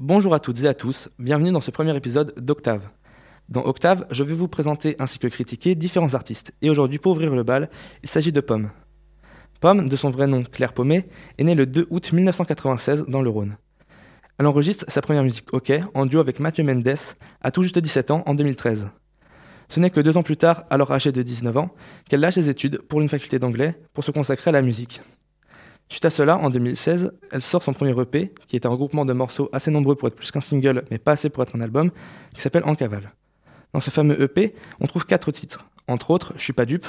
Bonjour à toutes et à tous, bienvenue dans ce premier épisode d'Octave. Dans Octave, je vais vous présenter ainsi que critiquer différents artistes, et aujourd'hui pour ouvrir le bal, il s'agit de Pomme. Pomme, de son vrai nom Claire Pommet, est née le 2 août 1996 dans le Rhône. Elle enregistre sa première musique hockey en duo avec Mathieu Mendes à tout juste 17 ans en 2013. Ce n'est que deux ans plus tard, alors âgée de 19 ans, qu'elle lâche ses études pour une faculté d'anglais pour se consacrer à la musique. Suite à cela, en 2016, elle sort son premier EP, qui est un regroupement de morceaux assez nombreux pour être plus qu'un single, mais pas assez pour être un album, qui s'appelle En cavale. Dans ce fameux EP, on trouve quatre titres, entre autres Je suis pas dupe.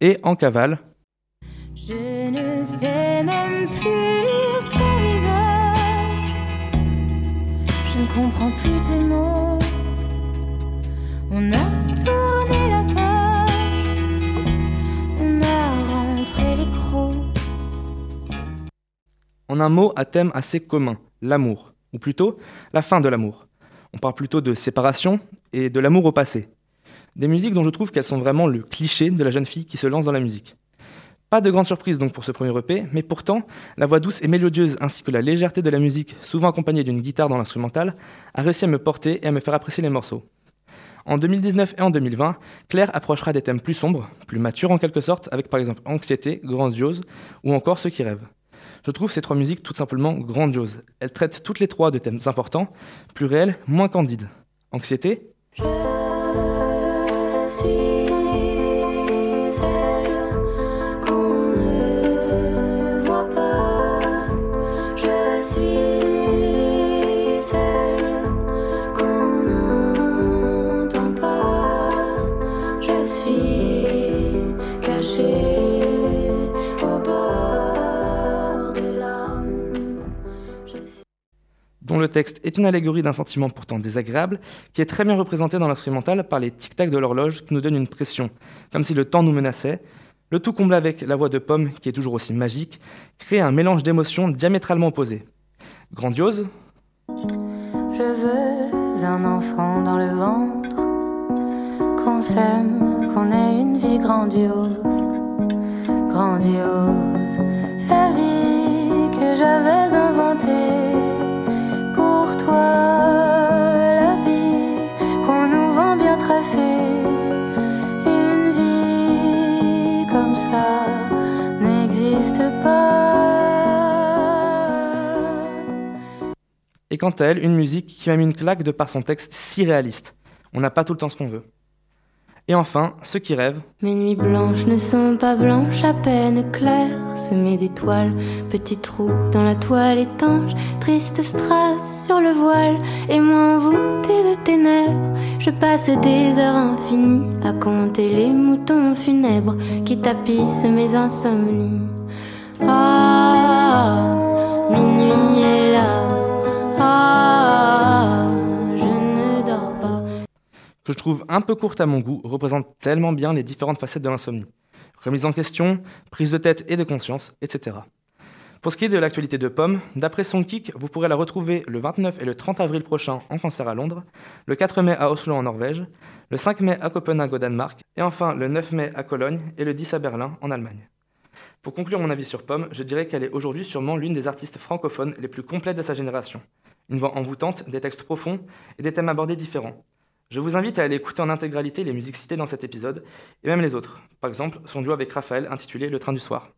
Et en cavale. Je ne sais même plus lire ton visage. Je ne comprends plus tes mots. On a tourné la page. On a rentré les crocs. En un mot, à thème assez commun, l'amour. Ou plutôt, la fin de l'amour. On parle plutôt de séparation et de l'amour au passé. Des musiques dont je trouve qu'elles sont vraiment le cliché de la jeune fille qui se lance dans la musique. Pas de grande surprise donc pour ce premier EP, mais pourtant, la voix douce et mélodieuse ainsi que la légèreté de la musique, souvent accompagnée d'une guitare dans l'instrumental, a réussi à me porter et à me faire apprécier les morceaux. En 2019 et en 2020, Claire approchera des thèmes plus sombres, plus matures en quelque sorte, avec par exemple Anxiété, Grandiose, ou encore Ceux qui rêvent. Je trouve ces trois musiques tout simplement grandioses. Elles traitent toutes les trois de thèmes importants, plus réels, moins candides. Anxiété Je suis le texte est une allégorie d'un sentiment pourtant désagréable, qui est très bien représenté dans l'instrumental par les tic-tac de l'horloge qui nous donnent une pression, comme si le temps nous menaçait. Le tout comblé avec la voix de Pomme, qui est toujours aussi magique, crée un mélange d'émotions diamétralement opposées. Grandiose. Je veux un enfant dans le ventre, qu'on s'aime, qu'on ait une vie grandiose, grandiose, Et quant à elle, une musique qui m'a mis une claque de par son texte si réaliste. On n'a pas tout le temps ce qu'on veut. Et enfin, ceux qui rêvent. Mes nuits blanches ne sont pas blanches, à peine claires, semées d'étoiles, petits trous dans la toile étanche, triste strass sur le voile, et moi envoûtée de ténèbres. Je passe des heures infinies à compter les moutons funèbres qui tapissent mes insomnies. Ah, minuit est là. Que je trouve un peu courte à mon goût, représente tellement bien les différentes facettes de l'insomnie. Remise en question, prise de tête et de conscience, etc. Pour ce qui est de l'actualité de Pomme, d'après son kick, vous pourrez la retrouver le 29 et le 30 avril prochain en concert à Londres, le 4 mai à Oslo en Norvège, le 5 mai à Copenhague au Danemark, et enfin le 9 mai à Cologne et le 10 à Berlin en Allemagne. Pour conclure mon avis sur Pomme, je dirais qu'elle est aujourd'hui sûrement l'une des artistes francophones les plus complètes de sa génération. Une voix envoûtante, des textes profonds et des thèmes abordés différents. Je vous invite à aller écouter en intégralité les musiques citées dans cet épisode, et même les autres. Par exemple, son duo avec Raphaël intitulé Le train du soir.